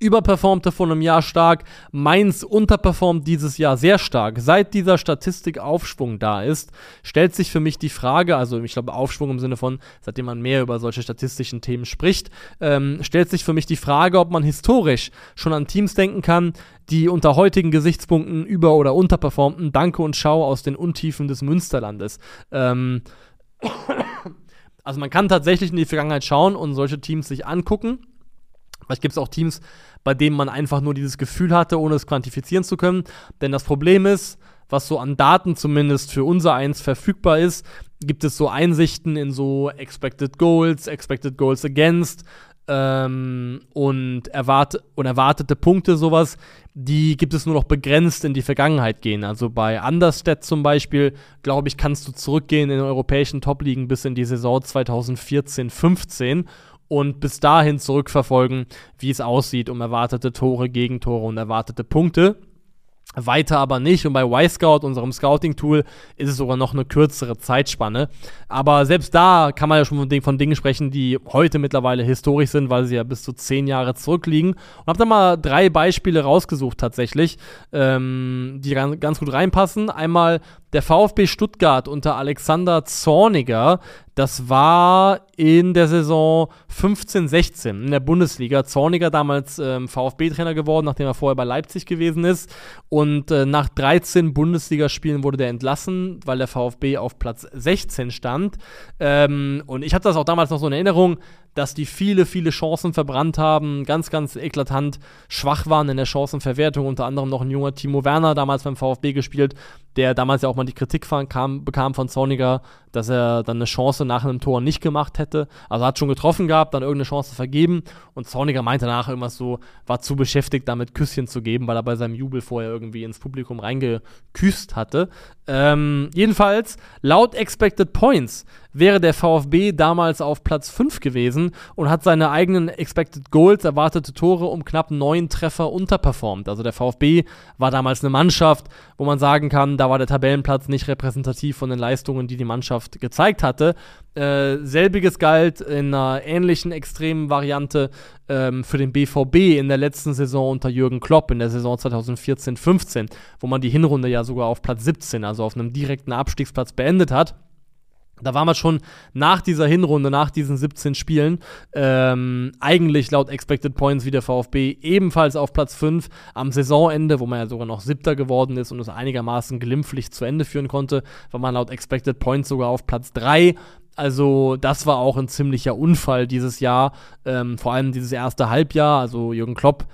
überperformte vor einem Jahr stark. Mainz unterperformt dieses Jahr sehr stark. Seit dieser Statistik Aufschwung da ist, stellt sich für mich die Frage, also ich glaube Aufschwung im Sinne von, seitdem man mehr über solche statistischen Themen spricht, ähm, stellt sich für mich die Frage, ob man historisch schon an Teams denken kann, die unter heutigen Gesichtspunkten über- oder unterperformten. Danke und Schau aus den Untiefen des Münsterlandes. Ähm, also man kann tatsächlich in die Vergangenheit schauen und solche Teams sich angucken. Vielleicht gibt es auch Teams, bei denen man einfach nur dieses Gefühl hatte, ohne es quantifizieren zu können. Denn das Problem ist, was so an Daten zumindest für unser Eins verfügbar ist, gibt es so Einsichten in so Expected Goals, Expected Goals Against ähm, und, erwart und erwartete Punkte, sowas, die gibt es nur noch begrenzt in die Vergangenheit gehen. Also bei Understat zum Beispiel, glaube ich, kannst du zurückgehen in den europäischen Top-Ligen bis in die Saison 2014-15 und bis dahin zurückverfolgen, wie es aussieht um erwartete Tore, Gegentore und erwartete Punkte. Weiter aber nicht. Und bei Y-Scout, unserem Scouting-Tool, ist es sogar noch eine kürzere Zeitspanne. Aber selbst da kann man ja schon von, von Dingen sprechen, die heute mittlerweile historisch sind, weil sie ja bis zu zehn Jahre zurückliegen. Und habe da mal drei Beispiele rausgesucht tatsächlich, ähm, die ganz, ganz gut reinpassen. Einmal der VfB Stuttgart unter Alexander Zorniger. Das war in der Saison 15-16 in der Bundesliga. Zorniger damals ähm, VfB-Trainer geworden, nachdem er vorher bei Leipzig gewesen ist. Und äh, nach 13 Bundesligaspielen wurde der entlassen, weil der VfB auf Platz 16 stand. Ähm, und ich hatte das auch damals noch so in Erinnerung dass die viele, viele Chancen verbrannt haben, ganz, ganz eklatant schwach waren in der Chancenverwertung. Unter anderem noch ein junger Timo Werner, damals beim VfB gespielt, der damals ja auch mal die Kritik kam, bekam von Zorniger, dass er dann eine Chance nach einem Tor nicht gemacht hätte. Also hat schon getroffen gehabt, dann irgendeine Chance vergeben und Zorniger meinte danach irgendwas so, war zu beschäftigt damit Küsschen zu geben, weil er bei seinem Jubel vorher irgendwie ins Publikum reingeküsst hatte. Ähm, jedenfalls, laut Expected Points wäre der VfB damals auf Platz 5 gewesen und hat seine eigenen Expected Goals, erwartete Tore um knapp neun Treffer unterperformt. Also der VfB war damals eine Mannschaft, wo man sagen kann, da war der Tabellenplatz nicht repräsentativ von den Leistungen, die die Mannschaft gezeigt hatte. Äh, selbiges galt in einer ähnlichen extremen Variante ähm, für den BVB in der letzten Saison unter Jürgen Klopp, in der Saison 2014-15, wo man die Hinrunde ja sogar auf Platz 17, also auf einem direkten Abstiegsplatz beendet hat. Da war man schon nach dieser Hinrunde, nach diesen 17 Spielen, ähm, eigentlich laut Expected Points wie der VfB ebenfalls auf Platz 5 am Saisonende, wo man ja sogar noch Siebter geworden ist und es einigermaßen glimpflich zu Ende führen konnte, war man laut Expected Points sogar auf Platz 3. Also das war auch ein ziemlicher Unfall dieses Jahr, ähm, vor allem dieses erste Halbjahr. Also Jürgen Klopp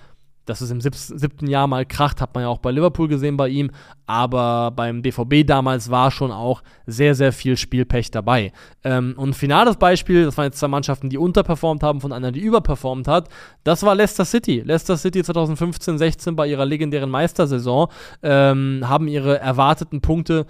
dass es im siebten Jahr mal kracht, hat man ja auch bei Liverpool gesehen bei ihm. Aber beim BVB damals war schon auch sehr, sehr viel Spielpech dabei. Ähm, und finales Beispiel, das waren jetzt zwei Mannschaften, die unterperformt haben, von einer, die überperformt hat. Das war Leicester City. Leicester City 2015-16 bei ihrer legendären Meistersaison ähm, haben ihre erwarteten Punkte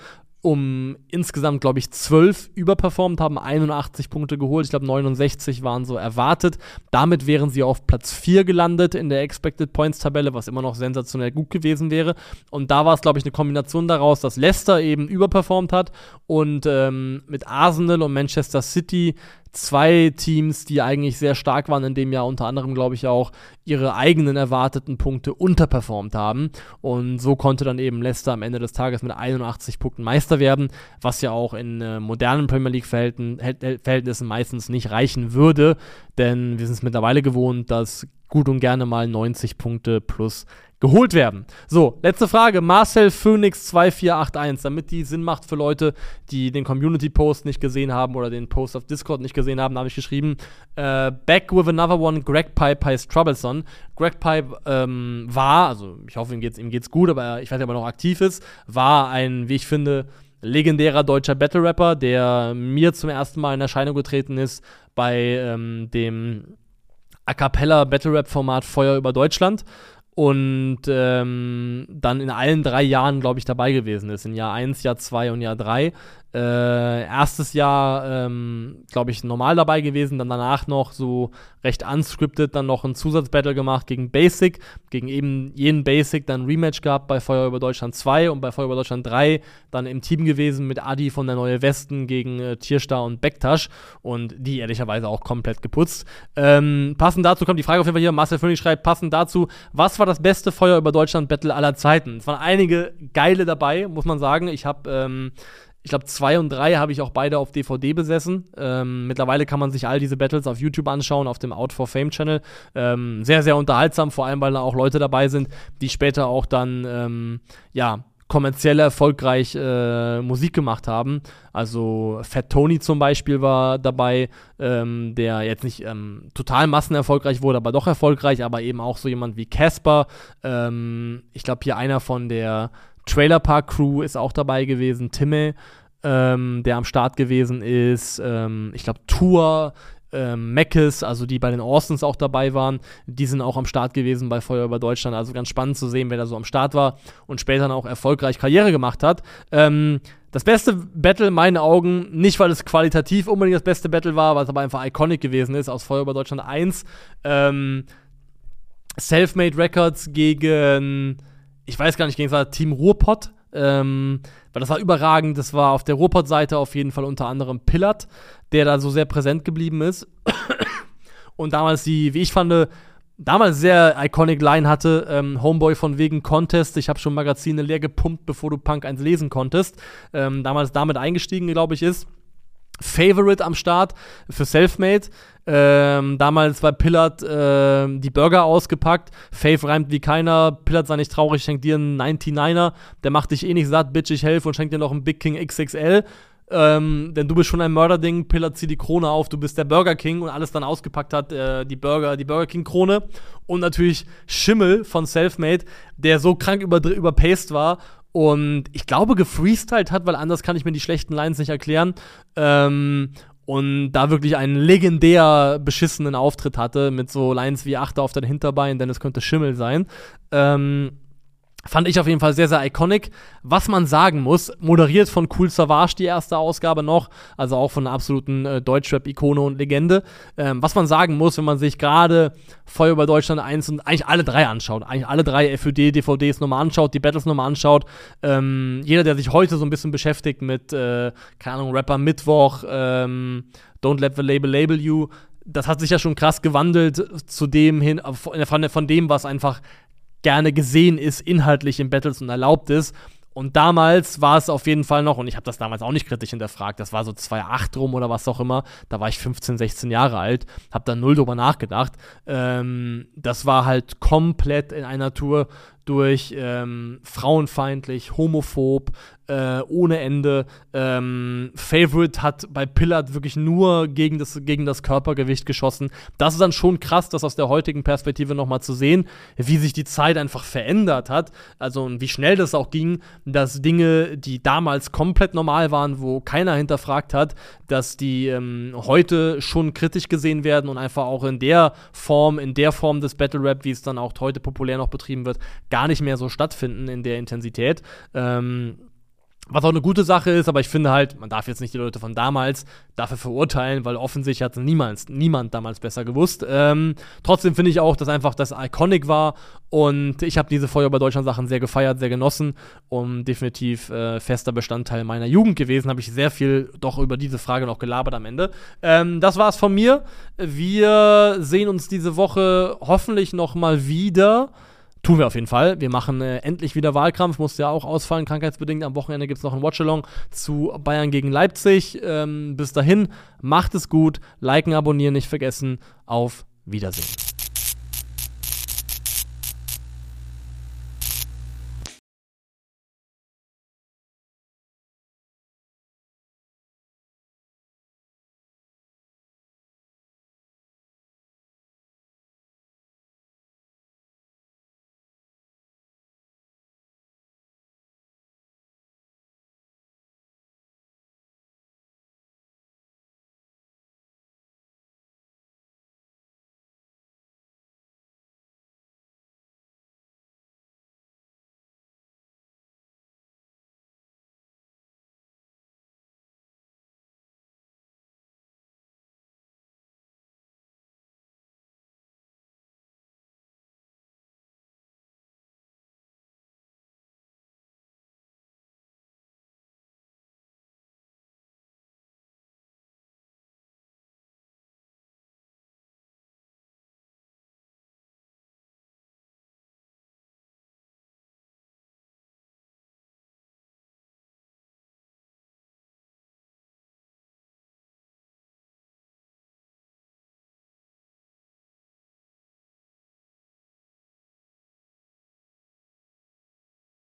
um insgesamt, glaube ich, 12 überperformt, haben 81 Punkte geholt. Ich glaube, 69 waren so erwartet. Damit wären sie auf Platz 4 gelandet in der Expected Points Tabelle, was immer noch sensationell gut gewesen wäre. Und da war es, glaube ich, eine Kombination daraus, dass Leicester eben überperformt hat und ähm, mit Arsenal und Manchester City zwei Teams, die eigentlich sehr stark waren in dem Jahr, unter anderem, glaube ich, auch ihre eigenen erwarteten Punkte unterperformt haben. Und so konnte dann eben Leicester am Ende des Tages mit 81 Punkten Meister werden, was ja auch in äh, modernen Premier League-Verhältnissen meistens nicht reichen würde, denn wir sind es mittlerweile gewohnt, dass gut und gerne mal 90 Punkte plus geholt werden. So, letzte Frage. Marcel Phoenix 2481, damit die Sinn macht für Leute, die den Community-Post nicht gesehen haben oder den Post auf Discord nicht gesehen haben, habe ich geschrieben, äh, Back with another one, Greg Pipe heißt Troublesome. Greg Pipe ähm, war, also ich hoffe, ihm geht's, ihm geht's gut, aber ich weiß nicht, ob er noch aktiv ist, war ein, wie ich finde, legendärer deutscher Battle-Rapper, der mir zum ersten Mal in Erscheinung getreten ist bei ähm, dem A Cappella Battle Rap Format Feuer über Deutschland und ähm, dann in allen drei Jahren, glaube ich, dabei gewesen ist. In Jahr 1, Jahr 2 und Jahr 3. Äh, erstes Jahr, ähm, glaube ich, normal dabei gewesen, dann danach noch so recht unscripted, dann noch ein Zusatzbattle gemacht gegen Basic, gegen eben jeden Basic, dann Rematch gehabt bei Feuer über Deutschland 2 und bei Feuer über Deutschland 3 dann im Team gewesen mit Adi von der Neue Westen gegen äh, Tierstar und Bektasch und die ehrlicherweise auch komplett geputzt. Ähm, passend dazu kommt die Frage auf jeden Fall hier, Marcel Föhnig schreibt, passend dazu, was war das beste Feuer über Deutschland Battle aller Zeiten? Es waren einige geile dabei, muss man sagen. Ich habe ähm, ich glaube, zwei und drei habe ich auch beide auf DVD besessen. Ähm, mittlerweile kann man sich all diese Battles auf YouTube anschauen, auf dem Out for Fame Channel. Ähm, sehr, sehr unterhaltsam, vor allem, weil da auch Leute dabei sind, die später auch dann, ähm, ja, kommerziell erfolgreich äh, Musik gemacht haben. Also Fat Tony zum Beispiel war dabei, ähm, der jetzt nicht ähm, total massenerfolgreich wurde, aber doch erfolgreich, aber eben auch so jemand wie Casper. Ähm, ich glaube hier einer von der Trailer Park Crew ist auch dabei gewesen, Timme, ähm, der am Start gewesen ist, ähm, ich glaube Tour, ähm, Meckes, also die bei den Austins auch dabei waren, die sind auch am Start gewesen bei Feuer über Deutschland. Also ganz spannend zu sehen, wer da so am Start war und später dann auch erfolgreich Karriere gemacht hat. Ähm, das beste Battle in meinen Augen, nicht weil es qualitativ unbedingt das beste Battle war, weil es aber einfach iconic gewesen ist, aus Feuer über Deutschland 1. Ähm, Selfmade Records gegen ich weiß gar nicht, gegen das Team Ruhrpott. Ähm, weil das war überragend. Das war auf der Ruhrpott-Seite auf jeden Fall unter anderem Pillard, der da so sehr präsent geblieben ist. Und damals die, wie ich fand, damals sehr iconic Line hatte, ähm, Homeboy von wegen Contest, ich habe schon Magazine leer gepumpt, bevor du Punk 1 lesen konntest. Ähm, damals damit eingestiegen, glaube ich, ist. Favorite am Start für Selfmade. Ähm, damals bei Pillard äh, die Burger ausgepackt. Faith reimt wie keiner. Pillard sei nicht traurig, schenkt dir einen 99er. Der macht dich eh nicht satt, bitch, ich helfe und schenkt dir noch einen Big King XXL. Ähm, denn du bist schon ein Mörderding, Pillard zieht die Krone auf, du bist der Burger King und alles dann ausgepackt hat, äh, die Burger, die Burger King Krone. Und natürlich Schimmel von Selfmade, der so krank über, überpaced war und ich glaube gefreestylt hat, weil anders kann ich mir die schlechten Lines nicht erklären. Ähm, und da wirklich einen legendär beschissenen Auftritt hatte mit so Lines wie Achter auf dein Hinterbein, denn es könnte Schimmel sein. Ähm, Fand ich auf jeden Fall sehr, sehr iconic. Was man sagen muss, moderiert von Cool Savage die erste Ausgabe noch, also auch von einer absoluten äh, Deutschrap-Ikone und Legende. Ähm, was man sagen muss, wenn man sich gerade Feuer über Deutschland 1 und eigentlich alle drei anschaut, eigentlich alle drei FÖD-DVDs nochmal anschaut, die Battles nochmal anschaut, ähm, jeder, der sich heute so ein bisschen beschäftigt mit, äh, keine Ahnung, Rapper Mittwoch, ähm, Don't Let the Label Label You, das hat sich ja schon krass gewandelt zu dem hin, von, von dem, was einfach gerne gesehen ist, inhaltlich in Battles und erlaubt ist. Und damals war es auf jeden Fall noch, und ich habe das damals auch nicht kritisch hinterfragt, das war so 2,8 rum oder was auch immer, da war ich 15, 16 Jahre alt, habe da null drüber nachgedacht. Ähm, das war halt komplett in einer Tour durch ähm, frauenfeindlich, homophob, äh, ohne Ende. Ähm, Favorite hat bei Pillard wirklich nur gegen das, gegen das Körpergewicht geschossen. Das ist dann schon krass, das aus der heutigen Perspektive nochmal zu sehen, wie sich die Zeit einfach verändert hat. Also und wie schnell das auch ging, dass Dinge, die damals komplett normal waren, wo keiner hinterfragt hat, dass die ähm, heute schon kritisch gesehen werden und einfach auch in der Form, in der Form des Battle Rap, wie es dann auch heute populär noch betrieben wird, gar nicht mehr so stattfinden in der Intensität. Ähm, was auch eine gute Sache ist, aber ich finde halt, man darf jetzt nicht die Leute von damals dafür verurteilen, weil offensichtlich hat niemals, niemand damals besser gewusst. Ähm, trotzdem finde ich auch, dass einfach das iconic war und ich habe diese Feuer bei Deutschland Sachen sehr gefeiert, sehr genossen und definitiv äh, fester Bestandteil meiner Jugend gewesen. Habe ich sehr viel doch über diese Frage noch gelabert am Ende. Ähm, das war's von mir. Wir sehen uns diese Woche hoffentlich noch mal wieder. Tun wir auf jeden Fall. Wir machen äh, endlich wieder Wahlkampf. Musste ja auch ausfallen, krankheitsbedingt. Am Wochenende gibt es noch ein Watchalong zu Bayern gegen Leipzig. Ähm, bis dahin, macht es gut. Liken, abonnieren nicht vergessen. Auf Wiedersehen.